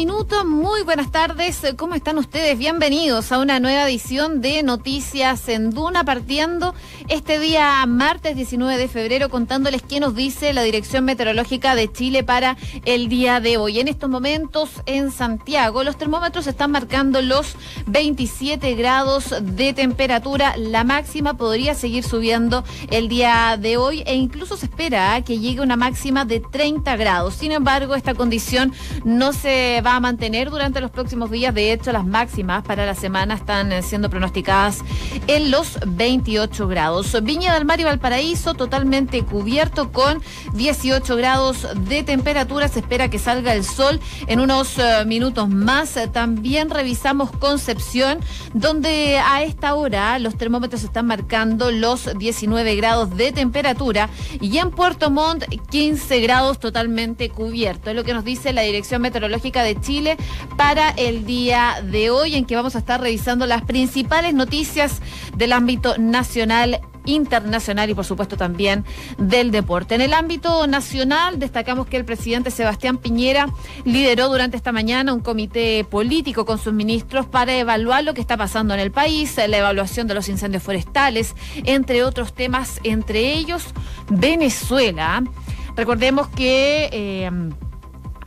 minuto. Muy buenas tardes. ¿Cómo están ustedes? Bienvenidos a una nueva edición de Noticias en Duna, partiendo este día martes 19 de febrero, contándoles qué nos dice la Dirección Meteorológica de Chile para el día de hoy. En estos momentos en Santiago, los termómetros están marcando los 27 grados de temperatura. La máxima podría seguir subiendo el día de hoy e incluso se espera que llegue una máxima de 30 grados. Sin embargo, esta condición no se va a mantener durante los próximos días. De hecho, las máximas para la semana están eh, siendo pronosticadas en los 28 grados. Viña del Mar y Valparaíso totalmente cubierto con 18 grados de temperatura. Se espera que salga el sol en unos eh, minutos más. También revisamos Concepción, donde a esta hora los termómetros están marcando los 19 grados de temperatura y en Puerto Montt 15 grados totalmente cubierto. Es lo que nos dice la Dirección Meteorológica de Chile para el día de hoy, en que vamos a estar revisando las principales noticias del ámbito nacional internacional y por supuesto también del deporte. En el ámbito nacional destacamos que el presidente Sebastián Piñera lideró durante esta mañana un comité político con sus ministros para evaluar lo que está pasando en el país, la evaluación de los incendios forestales, entre otros temas, entre ellos Venezuela. Recordemos que eh,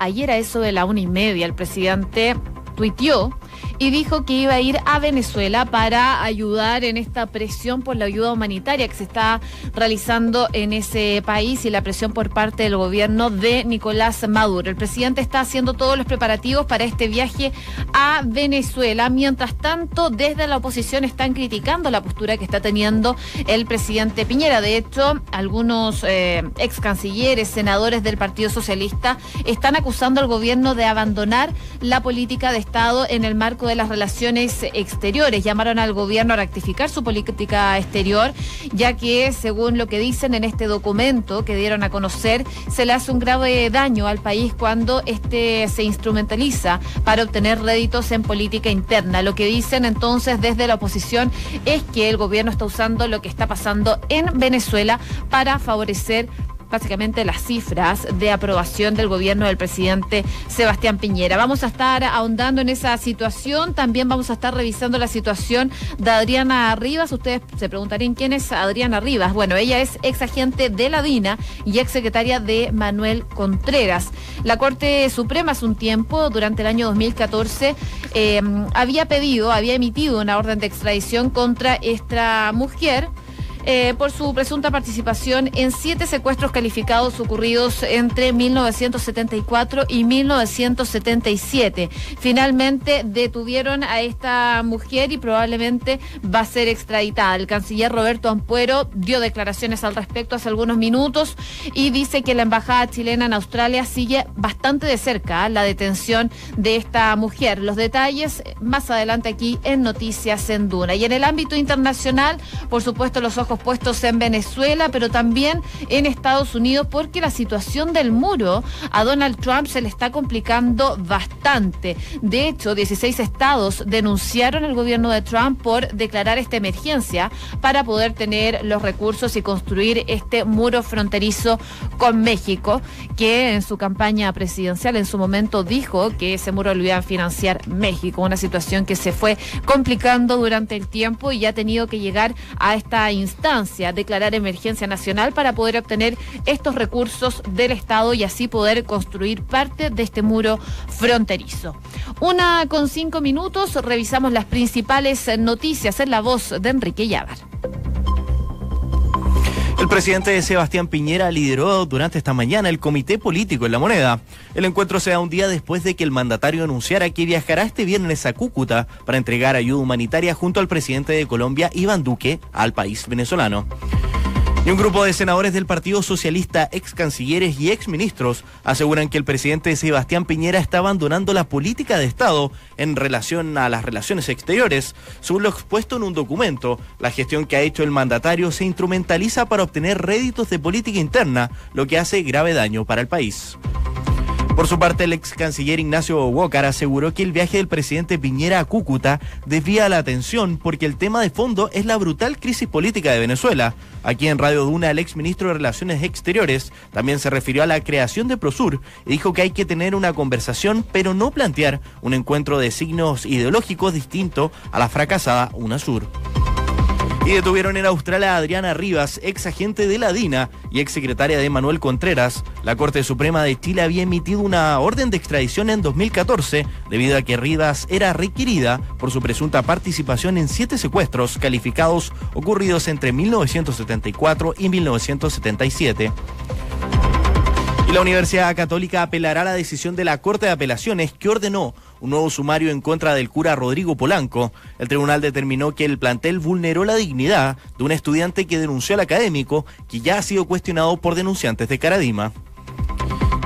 ayer a eso de la una y media el presidente tuiteó y dijo que iba a ir a Venezuela para ayudar en esta presión por la ayuda humanitaria que se está realizando en ese país y la presión por parte del gobierno de Nicolás Maduro. El presidente está haciendo todos los preparativos para este viaje a Venezuela. Mientras tanto, desde la oposición están criticando la postura que está teniendo el presidente Piñera. De hecho, algunos eh, ex cancilleres, senadores del Partido Socialista están acusando al gobierno de abandonar la política de Estado en el marco de las relaciones exteriores. Llamaron al gobierno a rectificar su política exterior, ya que, según lo que dicen en este documento que dieron a conocer, se le hace un grave daño al país cuando este se instrumentaliza para obtener réditos en política interna. Lo que dicen entonces desde la oposición es que el gobierno está usando lo que está pasando en Venezuela para favorecer básicamente las cifras de aprobación del gobierno del presidente Sebastián Piñera. Vamos a estar ahondando en esa situación, también vamos a estar revisando la situación de Adriana Rivas. Ustedes se preguntarían quién es Adriana Rivas. Bueno, ella es ex agente de la DINA y ex secretaria de Manuel Contreras. La Corte Suprema hace un tiempo, durante el año 2014, eh, había pedido, había emitido una orden de extradición contra esta mujer eh, por su presunta participación en siete secuestros calificados ocurridos entre 1974 y 1977. Finalmente detuvieron a esta mujer y probablemente va a ser extraditada. El canciller Roberto Ampuero dio declaraciones al respecto hace algunos minutos y dice que la embajada chilena en Australia sigue bastante de cerca la detención de esta mujer. Los detalles más adelante aquí en Noticias en Duna. Y en el ámbito internacional, por supuesto, los ojos puestos en Venezuela, pero también en Estados Unidos, porque la situación del muro a Donald Trump se le está complicando bastante. De hecho, 16 estados denunciaron al gobierno de Trump por declarar esta emergencia para poder tener los recursos y construir este muro fronterizo con México, que en su campaña presidencial en su momento dijo que ese muro lo iba a financiar México, una situación que se fue complicando durante el tiempo y ha tenido que llegar a esta instancia declarar emergencia nacional para poder obtener estos recursos del Estado y así poder construir parte de este muro fronterizo. Una con cinco minutos, revisamos las principales noticias en la voz de Enrique Llávar. El presidente Sebastián Piñera lideró durante esta mañana el comité político en la moneda. El encuentro se da un día después de que el mandatario anunciara que viajará este viernes a Cúcuta para entregar ayuda humanitaria junto al presidente de Colombia, Iván Duque, al país venezolano. Y un grupo de senadores del Partido Socialista, ex cancilleres y ex ministros aseguran que el presidente Sebastián Piñera está abandonando la política de Estado en relación a las relaciones exteriores. Según lo expuesto en un documento, la gestión que ha hecho el mandatario se instrumentaliza para obtener réditos de política interna, lo que hace grave daño para el país. Por su parte, el ex canciller Ignacio Walker aseguró que el viaje del presidente Piñera a Cúcuta desvía la atención porque el tema de fondo es la brutal crisis política de Venezuela. Aquí en Radio Duna, el ex ministro de Relaciones Exteriores también se refirió a la creación de Prosur y dijo que hay que tener una conversación, pero no plantear un encuentro de signos ideológicos distinto a la fracasada UNASUR. Y detuvieron en Australia a Adriana Rivas, ex agente de la DINA y ex secretaria de Manuel Contreras. La Corte Suprema de Chile había emitido una orden de extradición en 2014 debido a que Rivas era requerida por su presunta participación en siete secuestros calificados ocurridos entre 1974 y 1977 la Universidad Católica apelará a la decisión de la Corte de Apelaciones que ordenó un nuevo sumario en contra del cura Rodrigo Polanco. El tribunal determinó que el plantel vulneró la dignidad de un estudiante que denunció al académico, que ya ha sido cuestionado por denunciantes de Caradima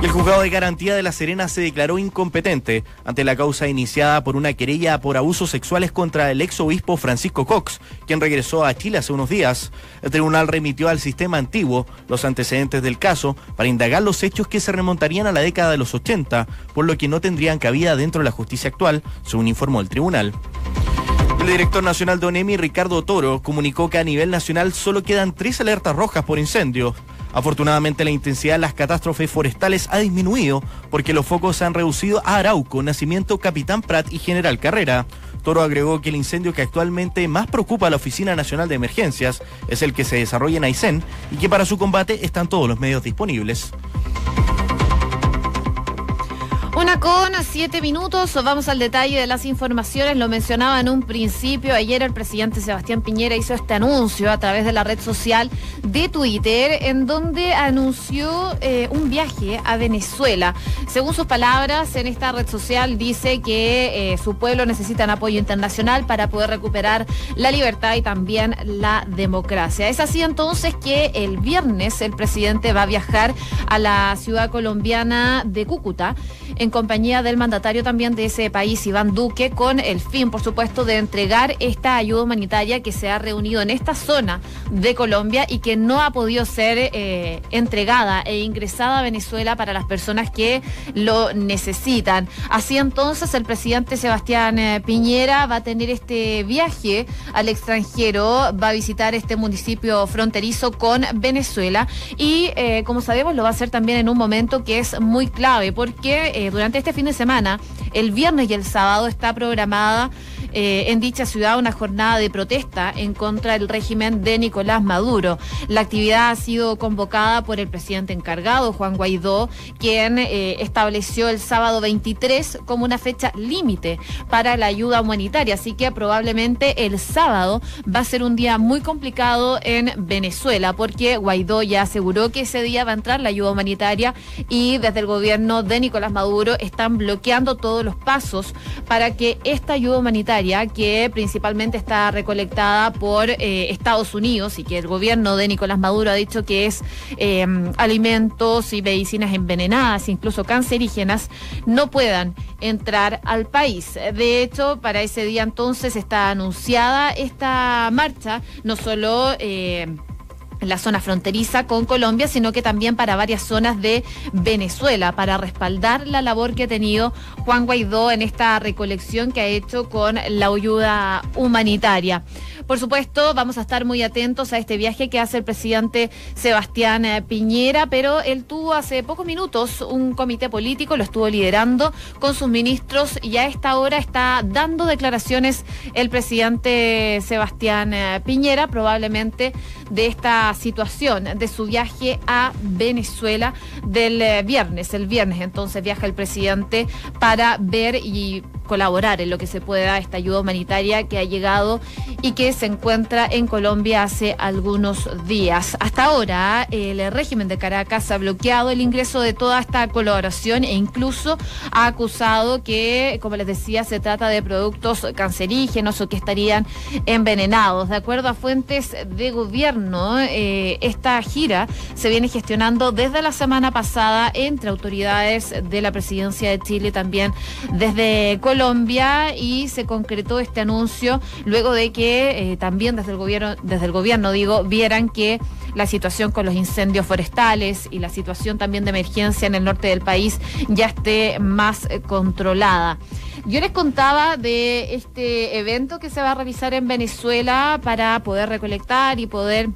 el juzgado de garantía de La Serena se declaró incompetente ante la causa iniciada por una querella por abusos sexuales contra el ex obispo Francisco Cox, quien regresó a Chile hace unos días. El tribunal remitió al sistema antiguo los antecedentes del caso para indagar los hechos que se remontarían a la década de los 80, por lo que no tendrían cabida dentro de la justicia actual, según informó el tribunal. El director nacional de ONEMI, Ricardo Toro, comunicó que a nivel nacional solo quedan tres alertas rojas por incendios. Afortunadamente la intensidad de las catástrofes forestales ha disminuido porque los focos se han reducido a Arauco, Nacimiento, Capitán Prat y General Carrera. Toro agregó que el incendio que actualmente más preocupa a la Oficina Nacional de Emergencias es el que se desarrolla en Aysén y que para su combate están todos los medios disponibles. Una con siete minutos, vamos al detalle de las informaciones. Lo mencionaba en un principio. Ayer el presidente Sebastián Piñera hizo este anuncio a través de la red social de Twitter, en donde anunció eh, un viaje a Venezuela. Según sus palabras, en esta red social dice que eh, su pueblo necesita un apoyo internacional para poder recuperar la libertad y también la democracia. Es así entonces que el viernes el presidente va a viajar a la ciudad colombiana de Cúcuta en compañía del mandatario también de ese país, Iván Duque, con el fin, por supuesto, de entregar esta ayuda humanitaria que se ha reunido en esta zona de Colombia y que no ha podido ser eh, entregada e ingresada a Venezuela para las personas que lo necesitan. Así entonces, el presidente Sebastián eh, Piñera va a tener este viaje al extranjero, va a visitar este municipio fronterizo con Venezuela y, eh, como sabemos, lo va a hacer también en un momento que es muy clave porque durante este fin de semana, el viernes y el sábado, está programada eh, en dicha ciudad una jornada de protesta en contra del régimen de Nicolás Maduro. La actividad ha sido convocada por el presidente encargado, Juan Guaidó, quien eh, estableció el sábado 23 como una fecha límite para la ayuda humanitaria. Así que probablemente el sábado va a ser un día muy complicado en Venezuela, porque Guaidó ya aseguró que ese día va a entrar la ayuda humanitaria y desde el gobierno de Nicolás Maduro están bloqueando todos los pasos para que esta ayuda humanitaria que principalmente está recolectada por eh, Estados Unidos y que el gobierno de Nicolás Maduro ha dicho que es em, alimentos y medicinas envenenadas, incluso cancerígenas, no puedan entrar al país. De hecho, para ese día entonces está anunciada esta marcha, no solo... En la zona fronteriza con Colombia, sino que también para varias zonas de Venezuela, para respaldar la labor que ha tenido Juan Guaidó en esta recolección que ha hecho con la ayuda humanitaria. Por supuesto, vamos a estar muy atentos a este viaje que hace el presidente Sebastián eh, Piñera, pero él tuvo hace pocos minutos un comité político, lo estuvo liderando con sus ministros y a esta hora está dando declaraciones el presidente Sebastián eh, Piñera, probablemente de esta situación, de su viaje a Venezuela del eh, viernes. El viernes entonces viaja el presidente para ver y colaborar en lo que se pueda esta ayuda humanitaria que ha llegado y que se encuentra en Colombia hace algunos días. Hasta ahora, el régimen de Caracas ha bloqueado el ingreso de toda esta colaboración e incluso ha acusado que, como les decía, se trata de productos cancerígenos o que estarían envenenados. De acuerdo a fuentes de gobierno, eh, esta gira se viene gestionando desde la semana pasada entre autoridades de la presidencia de Chile, también desde Colombia Colombia y se concretó este anuncio luego de que eh, también desde el gobierno, desde el gobierno digo, vieran que la situación con los incendios forestales y la situación también de emergencia en el norte del país ya esté más eh, controlada. Yo les contaba de este evento que se va a realizar en Venezuela para poder recolectar y poder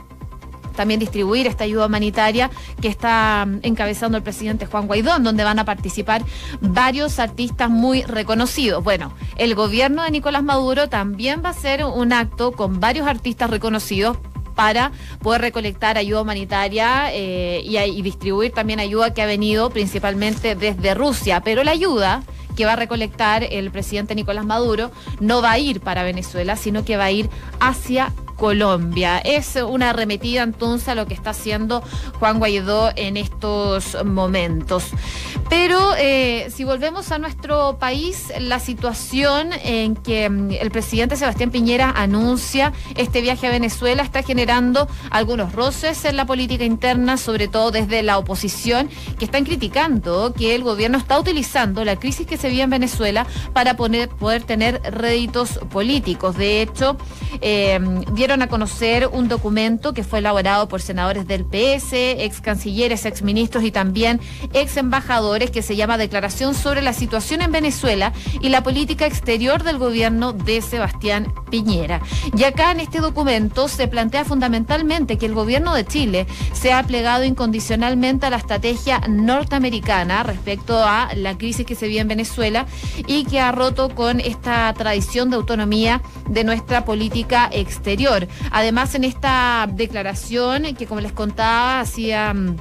también distribuir esta ayuda humanitaria que está mm, encabezando el presidente Juan Guaidó, donde van a participar varios artistas muy reconocidos. Bueno, el gobierno de Nicolás Maduro también va a hacer un acto con varios artistas reconocidos para poder recolectar ayuda humanitaria eh, y, y distribuir también ayuda que ha venido principalmente desde Rusia. Pero la ayuda que va a recolectar el presidente Nicolás Maduro no va a ir para Venezuela, sino que va a ir hacia Colombia. Es una arremetida entonces a lo que está haciendo Juan Guaidó en estos momentos. Pero eh, si volvemos a nuestro país, la situación en que mm, el presidente Sebastián Piñera anuncia este viaje a Venezuela está generando algunos roces en la política interna, sobre todo desde la oposición, que están criticando que el gobierno está utilizando la crisis que se vive en Venezuela para poner, poder tener réditos políticos. De hecho, eh, dieron a conocer un documento que fue elaborado por senadores del PS, ex cancilleres, ex ministros y también ex embajadores que se llama Declaración sobre la situación en Venezuela y la política exterior del gobierno de Sebastián Piñera. Y acá en este documento se plantea fundamentalmente que el gobierno de Chile se ha plegado incondicionalmente a la estrategia norteamericana respecto a la crisis que se vive en Venezuela y que ha roto con esta tradición de autonomía de nuestra política exterior. Además, en esta declaración, que como les contaba, mm,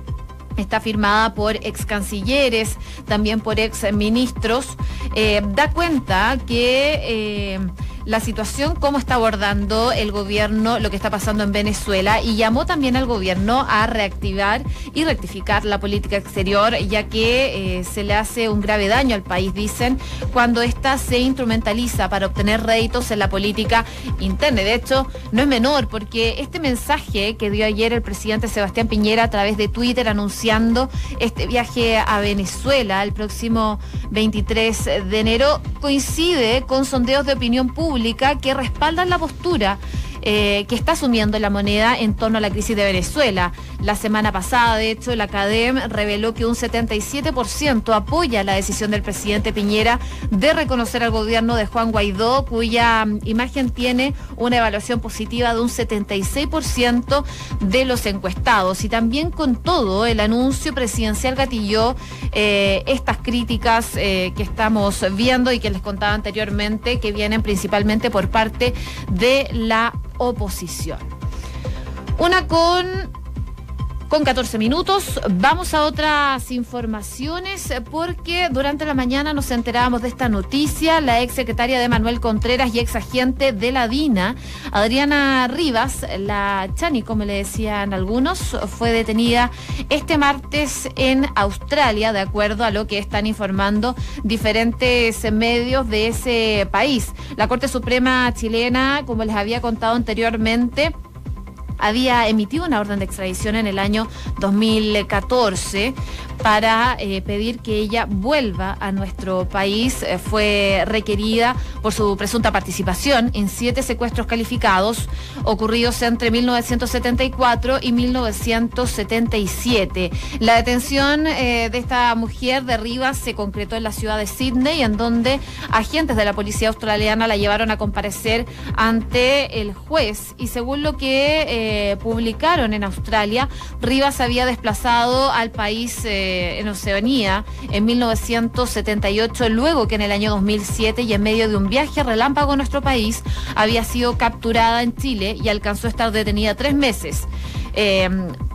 está firmada por ex cancilleres, también por ex ministros, eh, da cuenta que eh, la situación, cómo está abordando el gobierno lo que está pasando en Venezuela y llamó también al gobierno a reactivar y rectificar la política exterior, ya que eh, se le hace un grave daño al país, dicen, cuando ésta se instrumentaliza para obtener réditos en la política interna. De hecho, no es menor, porque este mensaje que dio ayer el presidente Sebastián Piñera a través de Twitter anunciando este viaje a Venezuela el próximo 23 de enero coincide con sondeos de opinión pública que respaldan la postura eh, que está asumiendo la moneda en torno a la crisis de Venezuela. La semana pasada, de hecho, la CADEM reveló que un 77% apoya la decisión del presidente Piñera de reconocer al gobierno de Juan Guaidó, cuya mm, imagen tiene una evaluación positiva de un 76% de los encuestados. Y también con todo, el anuncio presidencial gatilló eh, estas críticas eh, que estamos viendo y que les contaba anteriormente, que vienen principalmente por parte de la oposición. Una con con 14 minutos. Vamos a otras informaciones porque durante la mañana nos enterábamos de esta noticia. La ex secretaria de Manuel Contreras y ex agente de la DINA, Adriana Rivas, la Chani, como le decían algunos, fue detenida este martes en Australia, de acuerdo a lo que están informando diferentes medios de ese país. La Corte Suprema chilena, como les había contado anteriormente, había emitido una orden de extradición en el año 2014 para eh, pedir que ella vuelva a nuestro país. Eh, fue requerida por su presunta participación en siete secuestros calificados ocurridos entre 1974 y 1977. La detención eh, de esta mujer de Rivas se concretó en la ciudad de Sydney, en donde agentes de la policía australiana la llevaron a comparecer ante el juez. Y según lo que publicaron en Australia, Rivas había desplazado al país en Oceanía en 1978, luego que en el año 2007 y en medio de un viaje relámpago a nuestro país había sido capturada en Chile y alcanzó a estar detenida tres meses. Eh,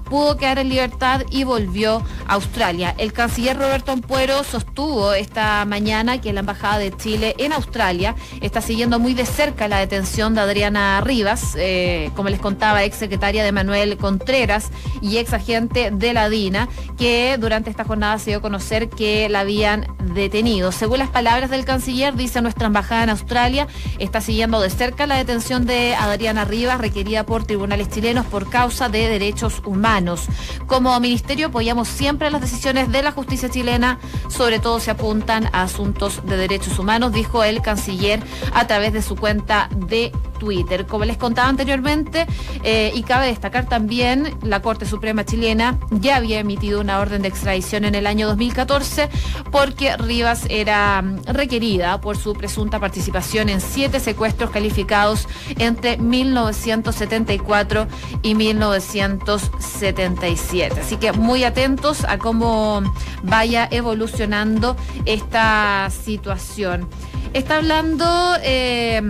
pudo quedar en libertad y volvió a Australia. El canciller Roberto Ampuero sostuvo esta mañana que la Embajada de Chile en Australia está siguiendo muy de cerca la detención de Adriana Rivas, eh, como les contaba, ex secretaria de Manuel Contreras y ex agente de la DINA, que durante esta jornada se dio a conocer que la habían detenido. Según las palabras del canciller, dice nuestra embajada en Australia, está siguiendo de cerca la detención de Adriana Rivas, requerida por tribunales chilenos por causa de derechos humanos. Como ministerio apoyamos siempre las decisiones de la justicia chilena, sobre todo se apuntan a asuntos de derechos humanos, dijo el canciller a través de su cuenta de Twitter. Como les contaba anteriormente, eh, y cabe destacar también, la Corte Suprema chilena ya había emitido una orden de extradición en el año 2014 porque Rivas era mm, requerida por su presunta participación en siete secuestros calificados entre 1974 y 1977. Así que muy atentos a cómo vaya evolucionando esta situación. Está hablando... Eh,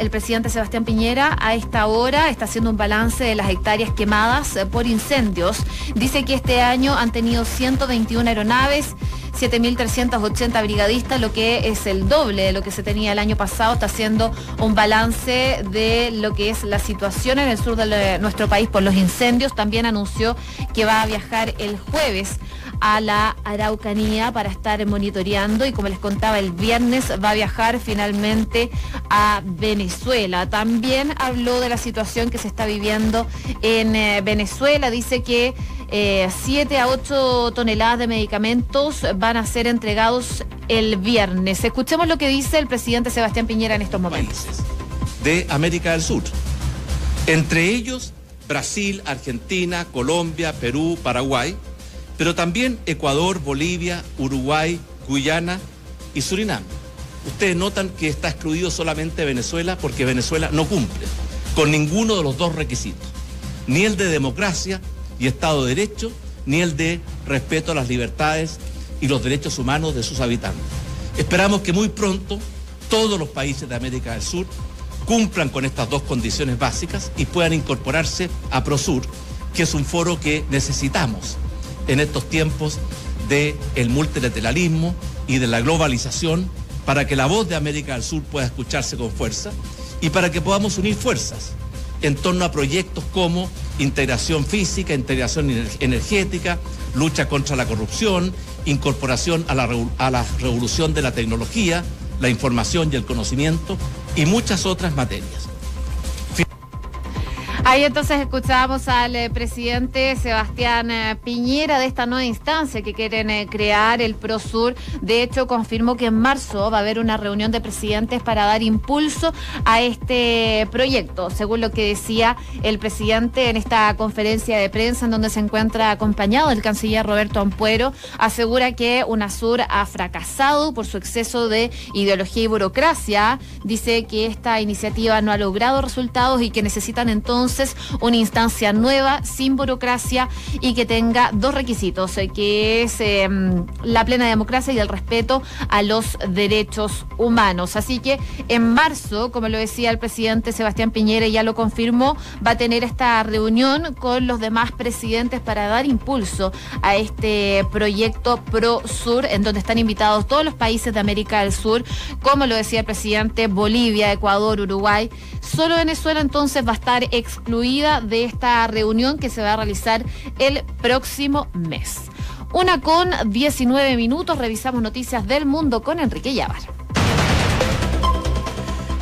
el presidente Sebastián Piñera a esta hora está haciendo un balance de las hectáreas quemadas por incendios. Dice que este año han tenido 121 aeronaves. 7.380 brigadistas, lo que es el doble de lo que se tenía el año pasado. Está haciendo un balance de lo que es la situación en el sur de nuestro país por los incendios. También anunció que va a viajar el jueves a la Araucanía para estar monitoreando y como les contaba el viernes va a viajar finalmente a Venezuela. También habló de la situación que se está viviendo en eh, Venezuela. Dice que 7 eh, a 8 toneladas de medicamentos van a ser entregados el viernes. Escuchemos lo que dice el presidente Sebastián Piñera en estos momentos. De América del Sur. Entre ellos Brasil, Argentina, Colombia, Perú, Paraguay pero también Ecuador, Bolivia, Uruguay, Guyana y Surinam. Ustedes notan que está excluido solamente Venezuela porque Venezuela no cumple con ninguno de los dos requisitos, ni el de democracia y Estado de Derecho, ni el de respeto a las libertades y los derechos humanos de sus habitantes. Esperamos que muy pronto todos los países de América del Sur cumplan con estas dos condiciones básicas y puedan incorporarse a Prosur, que es un foro que necesitamos en estos tiempos del el multilateralismo y de la globalización para que la voz de América del Sur pueda escucharse con fuerza y para que podamos unir fuerzas en torno a proyectos como integración física, integración energética, lucha contra la corrupción, incorporación a la revolución de la tecnología, la información y el conocimiento y muchas otras materias. Ahí entonces escuchábamos al eh, presidente Sebastián eh, Piñera de esta nueva instancia que quieren eh, crear el ProSur. De hecho, confirmó que en marzo va a haber una reunión de presidentes para dar impulso a este proyecto, según lo que decía el presidente en esta conferencia de prensa en donde se encuentra acompañado del canciller Roberto Ampuero, asegura que UNASUR ha fracasado por su exceso de ideología y burocracia. Dice que esta iniciativa no ha logrado resultados y que necesitan entonces una instancia nueva, sin burocracia y que tenga dos requisitos, eh, que es em, la plena democracia y el respeto a los derechos humanos. Así que en marzo, como lo decía el presidente Sebastián Piñera, ya lo confirmó, va a tener esta reunión con los demás presidentes para dar impulso a este proyecto Pro Sur, en donde están invitados todos los países de América del Sur, como lo decía el presidente, Bolivia, Ecuador, Uruguay. Solo Venezuela entonces va a estar excluido incluida de esta reunión que se va a realizar el próximo mes. Una con 19 minutos, revisamos noticias del mundo con Enrique Llavar.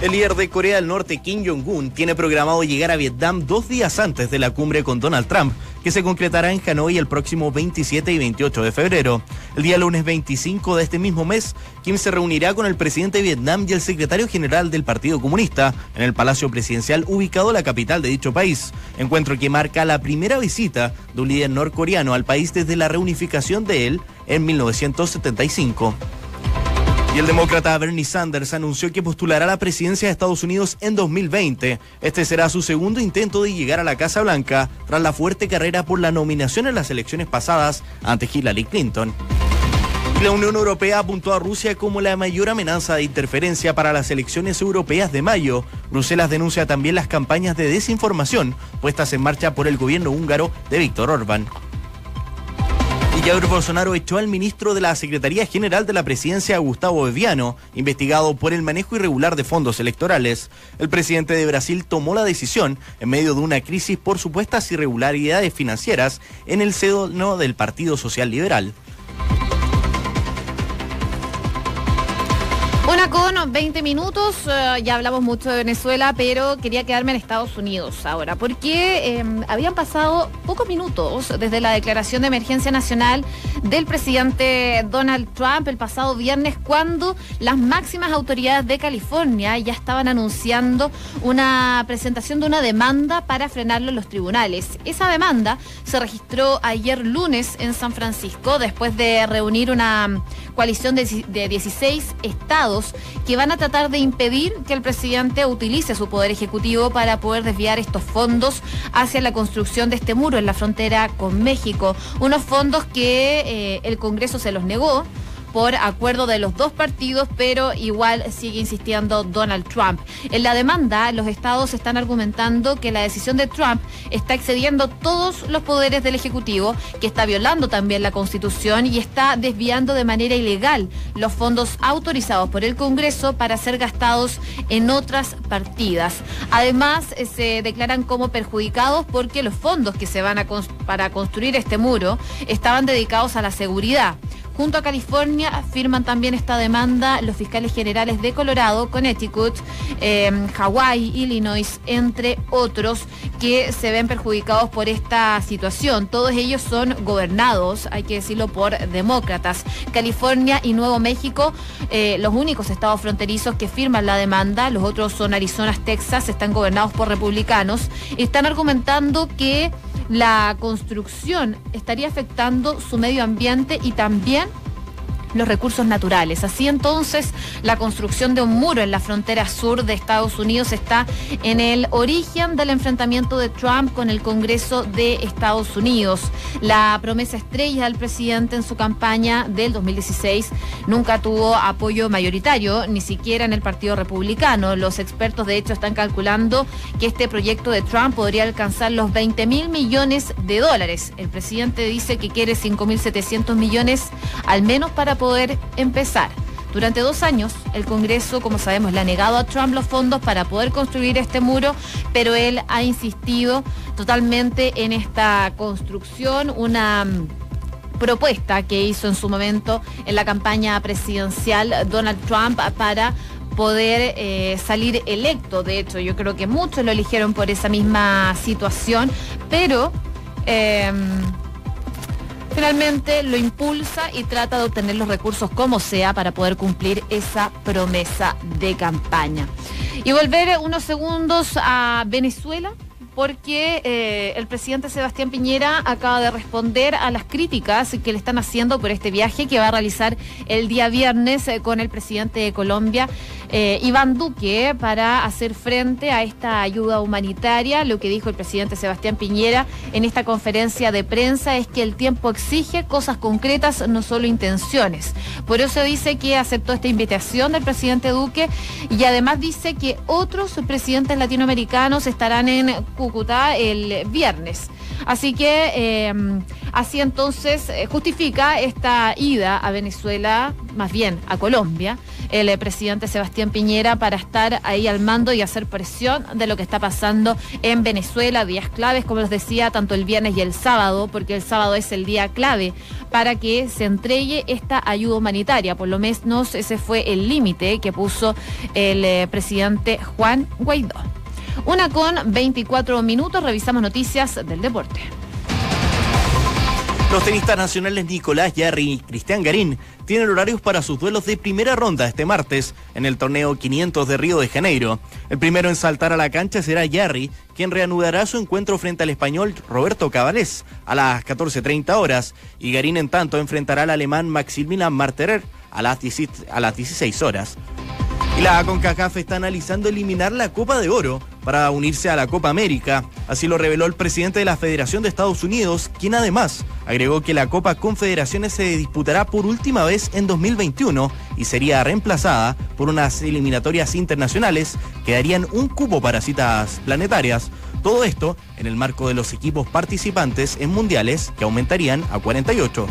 El líder de Corea del Norte, Kim Jong-un, tiene programado llegar a Vietnam dos días antes de la cumbre con Donald Trump, que se concretará en Hanoi el próximo 27 y 28 de febrero. El día lunes 25 de este mismo mes, Kim se reunirá con el presidente de Vietnam y el secretario general del Partido Comunista en el Palacio Presidencial ubicado en la capital de dicho país. Encuentro que marca la primera visita de un líder norcoreano al país desde la reunificación de él en 1975. Y el demócrata Bernie Sanders anunció que postulará la presidencia de Estados Unidos en 2020. Este será su segundo intento de llegar a la Casa Blanca tras la fuerte carrera por la nominación en las elecciones pasadas ante Hillary Clinton. La Unión Europea apuntó a Rusia como la mayor amenaza de interferencia para las elecciones europeas de mayo. Bruselas denuncia también las campañas de desinformación puestas en marcha por el gobierno húngaro de Víctor Orbán. Jair Bolsonaro echó al ministro de la Secretaría General de la Presidencia, Gustavo Beviano, investigado por el manejo irregular de fondos electorales. El presidente de Brasil tomó la decisión en medio de una crisis por supuestas irregularidades financieras en el seno del Partido Social Liberal. 20 minutos. Eh, ya hablamos mucho de Venezuela, pero quería quedarme en Estados Unidos ahora, porque em, habían pasado pocos minutos desde la declaración de emergencia nacional del presidente Donald Trump el pasado viernes, cuando las máximas autoridades de California ya estaban anunciando una presentación de una demanda para frenarlo en los tribunales. Esa demanda se registró ayer lunes en San Francisco después de reunir una coalición de, 16 estados que van a tratar de impedir que el presidente utilice su poder ejecutivo para poder desviar estos fondos hacia la construcción de este muro en la frontera con México. Unos fondos que eh, el Congreso se los negó por acuerdo de los dos partidos, pero igual sigue insistiendo Donald Trump. En la demanda, los estados están argumentando que la decisión de Trump está excediendo todos los poderes del Ejecutivo, que está violando también la Constitución y está desviando de manera ilegal los fondos autorizados por el Congreso para ser gastados en otras partidas. Además, eh, se declaran como perjudicados porque los fondos que se van a para construir este muro estaban dedicados a la seguridad. Junto a California firman también esta demanda los fiscales generales de Colorado, Connecticut, eh, Hawái, Illinois, entre otros, que se ven perjudicados por esta situación. Todos ellos son gobernados, hay que decirlo, por demócratas. California y Nuevo México, eh, los únicos estados fronterizos que firman la demanda, los otros son Arizona, Texas, están gobernados por republicanos. Están argumentando que la construcción estaría afectando su medio ambiente y también los recursos naturales. Así entonces, la construcción de un muro en la frontera sur de Estados Unidos está en el origen del enfrentamiento de Trump con el Congreso de Estados Unidos. La promesa estrella del presidente en su campaña del 2016 nunca tuvo apoyo mayoritario, ni siquiera en el Partido Republicano. Los expertos, de hecho, están calculando que este proyecto de Trump podría alcanzar los 20 mil millones de dólares. El presidente dice que quiere 5.700 millones al menos para poder empezar. Durante dos años, el Congreso, como sabemos, le ha negado a Trump los fondos para poder construir este muro, pero él ha insistido totalmente en esta construcción, una mm, propuesta que hizo en su momento en la campaña presidencial Donald Trump para poder eh, salir electo. De hecho, yo creo que muchos lo eligieron por esa misma situación, pero... Em, finalmente lo impulsa y trata de obtener los recursos como sea para poder cumplir esa promesa de campaña. Y volver unos segundos a Venezuela porque eh, el presidente Sebastián Piñera acaba de responder a las críticas que le están haciendo por este viaje que va a realizar el día viernes eh, con el presidente de Colombia, eh, Iván Duque, para hacer frente a esta ayuda humanitaria. Lo que dijo el presidente Sebastián Piñera en esta conferencia de prensa es que el tiempo exige cosas concretas, no solo intenciones. Por eso dice que aceptó esta invitación del presidente Duque y además dice que otros presidentes latinoamericanos estarán en el viernes. Así que em, así entonces eh, justifica esta ida a Venezuela, más bien a Colombia, el eh, presidente Sebastián Piñera para estar ahí al mando y hacer presión de lo que está pasando en Venezuela, días claves, como les decía, tanto el viernes y el sábado, porque el sábado es el día clave para que se entregue esta ayuda humanitaria. Por lo menos ese fue el límite que puso el eh, presidente Juan Guaidó. Una con 24 minutos, revisamos noticias del deporte. Los tenistas nacionales Nicolás Yarri y Cristian Garín tienen horarios para sus duelos de primera ronda este martes en el torneo 500 de Río de Janeiro. El primero en saltar a la cancha será Yarri, quien reanudará su encuentro frente al español Roberto Cabalés a las 14.30 horas y Garín en tanto enfrentará al alemán Maximilian Marterer a las 16 horas. Y la CONCACAF está analizando eliminar la Copa de Oro para unirse a la Copa América. Así lo reveló el presidente de la Federación de Estados Unidos, quien además agregó que la Copa Confederaciones se disputará por última vez en 2021 y sería reemplazada por unas eliminatorias internacionales que darían un cupo para citas planetarias. Todo esto en el marco de los equipos participantes en mundiales que aumentarían a 48.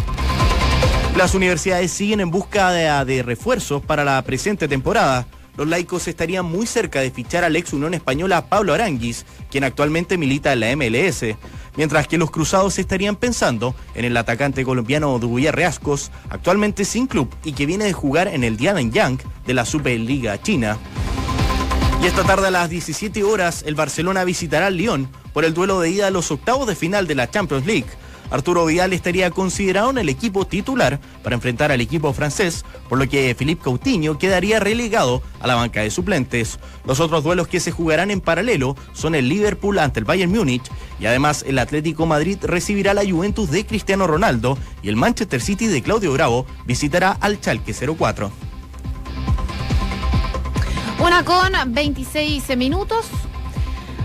Las universidades siguen en busca de, refuerzos para la presente temporada los laicos estarían muy cerca de fichar al ex Unión Española Pablo Aranguis, quien actualmente milita en la MLS, mientras que los cruzados estarían pensando en el atacante colombiano Duguya Reascos, actualmente sin club y que viene de jugar en el Diana Young de la Superliga China. Y esta tarde a las 17 horas el Barcelona visitará al Lyon por el duelo de ida a los octavos de final de la Champions League. Arturo Vidal estaría considerado en el equipo titular para enfrentar al equipo francés, por lo que Philippe Coutinho quedaría relegado a la banca de suplentes. Los otros duelos que se jugarán en paralelo son el Liverpool ante el Bayern Múnich y además el Atlético Madrid recibirá la Juventus de Cristiano Ronaldo y el Manchester City de Claudio Bravo visitará al Chalque 04. Una con 26 minutos.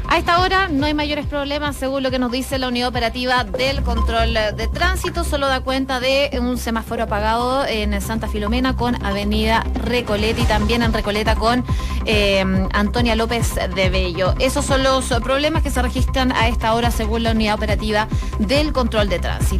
A esta hora no hay mayores problemas según lo que nos dice la unidad operativa del control de tránsito. Solo da cuenta de un semáforo apagado en Santa Filomena con Avenida Recoleta y también en Recoleta con eh, Antonia López de Bello. Esos son los problemas que se registran a esta hora según la unidad operativa del control de tránsito.